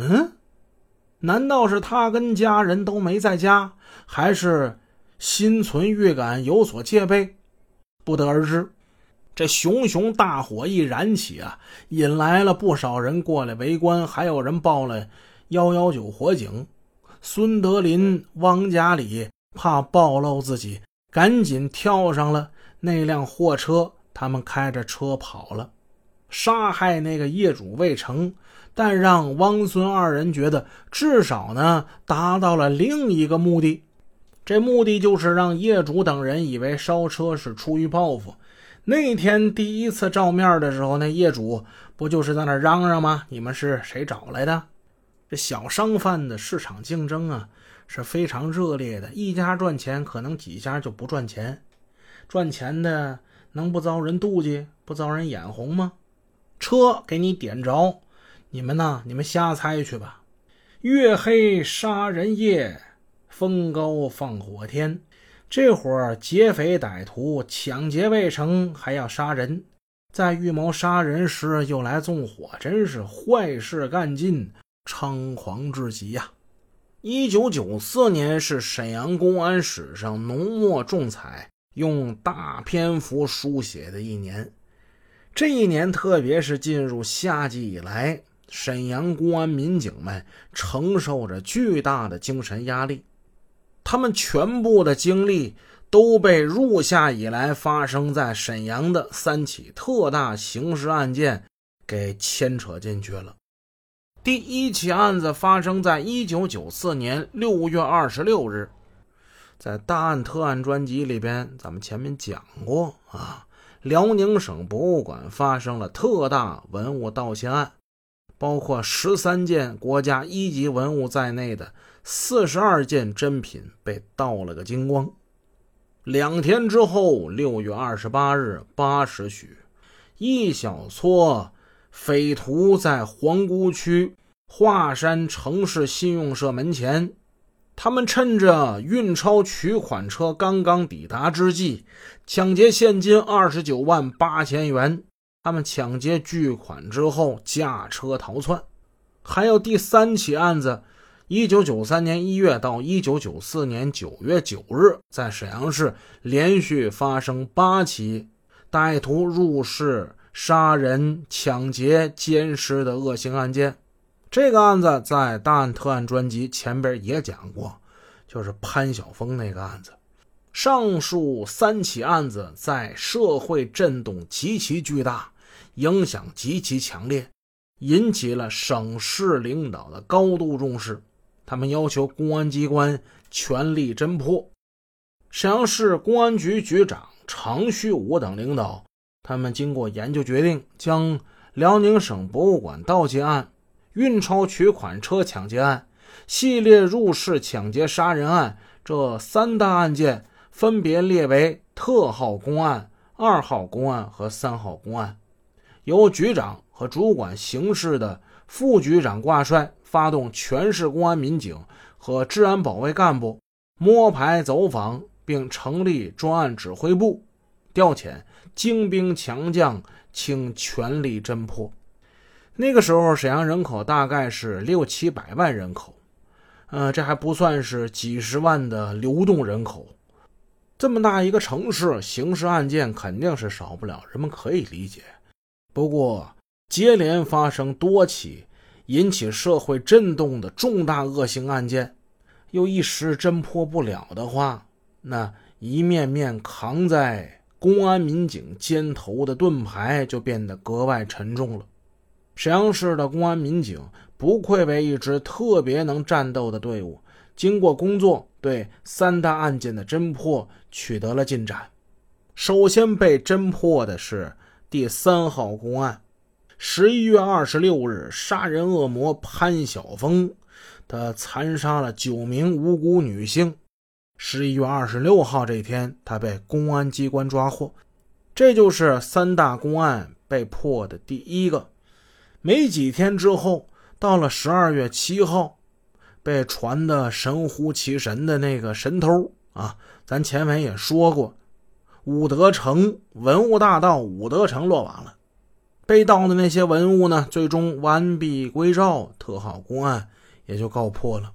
嗯，难道是他跟家人都没在家，还是心存预感有所戒备？不得而知。这熊熊大火一燃起啊，引来了不少人过来围观，还有人报了幺幺九火警。孙德林、汪家里怕暴露自己，赶紧跳上了那辆货车，他们开着车跑了。杀害那个业主未成，但让汪孙二人觉得至少呢达到了另一个目的。这目的就是让业主等人以为烧车是出于报复。那天第一次照面的时候，那业主不就是在那嚷嚷吗？你们是谁找来的？这小商贩的市场竞争啊是非常热烈的，一家赚钱，可能几家就不赚钱。赚钱的能不遭人妒忌、不遭人眼红吗？车给你点着，你们呢？你们瞎猜去吧。月黑杀人夜，风高放火天。这伙劫匪歹徒抢劫未成，还要杀人，在预谋杀人时又来纵火，真是坏事干尽，猖狂至极呀！一九九四年是沈阳公安史上浓墨重彩、用大篇幅书写的一年。这一年，特别是进入夏季以来，沈阳公安民警们承受着巨大的精神压力。他们全部的精力都被入夏以来发生在沈阳的三起特大刑事案件给牵扯进去了。第一起案子发生在一九九四年六月二十六日，在《大案特案》专辑里边，咱们前面讲过啊，辽宁省博物馆发生了特大文物盗窃案，包括十三件国家一级文物在内的。四十二件珍品被盗了个精光。两天之后，六月二十八日八时许，一小撮匪徒在皇姑区华山城市信用社门前，他们趁着运钞取款车刚刚抵达之际，抢劫现金二十九万八千元。他们抢劫巨款之后，驾车逃窜。还有第三起案子。一九九三年一月到一九九四年九月九日，在沈阳市连续发生八起歹徒入室杀人、抢劫、奸尸的恶性案件。这个案子在《大案特案》专辑前边也讲过，就是潘晓峰那个案子。上述三起案子在社会震动极其巨大，影响极其强烈，引起了省市领导的高度重视。他们要求公安机关全力侦破。沈阳市公安局局长常旭武等领导，他们经过研究决定，将辽宁省博物馆盗窃案、运钞取款车抢劫案、系列入室抢劫杀人案这三大案件，分别列为特号公案、二号公案和三号公案，由局长和主管刑事的副局长挂帅。发动全市公安民警和治安保卫干部摸排走访，并成立专案指挥部，调遣精兵强将，倾全力侦破。那个时候，沈阳人口大概是六七百万人口，呃，这还不算是几十万的流动人口。这么大一个城市，刑事案件肯定是少不了，人们可以理解。不过，接连发生多起。引起社会震动的重大恶性案件，又一时侦破不了的话，那一面面扛在公安民警肩头的盾牌就变得格外沉重了。沈阳市的公安民警不愧为一支特别能战斗的队伍，经过工作，对三大案件的侦破取得了进展。首先被侦破的是第三号公案。十一月二十六日，杀人恶魔潘晓峰，他残杀了九名无辜女性。十一月二十六号这天，他被公安机关抓获。这就是三大公案被破的第一个。没几天之后，到了十二月七号，被传的神乎其神的那个神偷啊，咱前文也说过，武德城文物大盗武德城落网了。被盗的那些文物呢，最终完璧归赵，特好公案也就告破了。